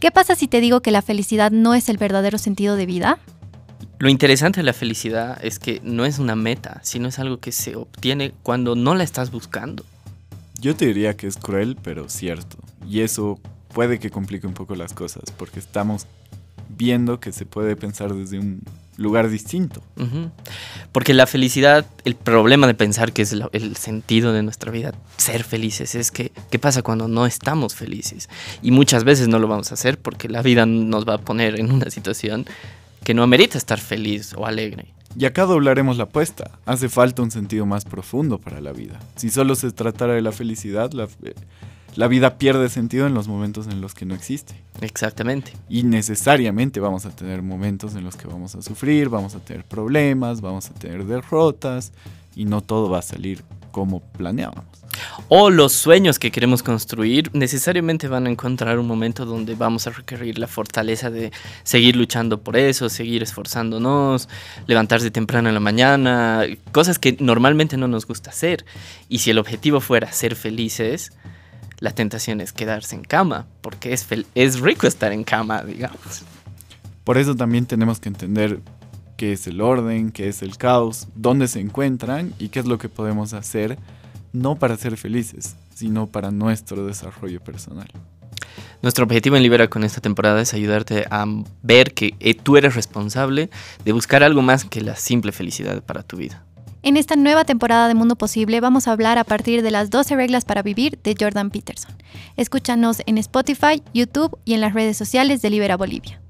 ¿Qué pasa si te digo que la felicidad no es el verdadero sentido de vida? Lo interesante de la felicidad es que no es una meta, sino es algo que se obtiene cuando no la estás buscando. Yo te diría que es cruel, pero cierto. Y eso puede que complique un poco las cosas, porque estamos viendo que se puede pensar desde un lugar distinto. Porque la felicidad, el problema de pensar que es el, sentido de nuestra vida, ser felices, es que, ¿qué pasa cuando no estamos felices? Y muchas veces no lo vamos a hacer porque la vida nos va a poner en una situación que no amerita estar feliz o alegre. Y acá doblaremos la apuesta. Hace falta un sentido más profundo para la vida. Si solo se tratara de la felicidad, la, la vida pierde sentido en los momentos en los que no existe. Exactamente. Y necesariamente vamos a tener momentos en los que vamos a sufrir, vamos a tener problemas, vamos a tener derrotas y no todo va a salir como planeábamos. O los sueños que queremos construir necesariamente van a encontrar un momento donde vamos a requerir la fortaleza de seguir luchando por eso, seguir esforzándonos, levantarse temprano en la mañana, cosas que normalmente no nos gusta hacer. Y si el objetivo fuera ser felices, la tentación es quedarse en cama, porque es, es rico estar en cama, digamos. Por eso también tenemos que entender qué es el orden, qué es el caos, dónde se encuentran y qué es lo que podemos hacer, no para ser felices, sino para nuestro desarrollo personal. Nuestro objetivo en Libera con esta temporada es ayudarte a ver que eh, tú eres responsable de buscar algo más que la simple felicidad para tu vida. En esta nueva temporada de Mundo Posible vamos a hablar a partir de las 12 reglas para vivir de Jordan Peterson. Escúchanos en Spotify, YouTube y en las redes sociales de Libera Bolivia.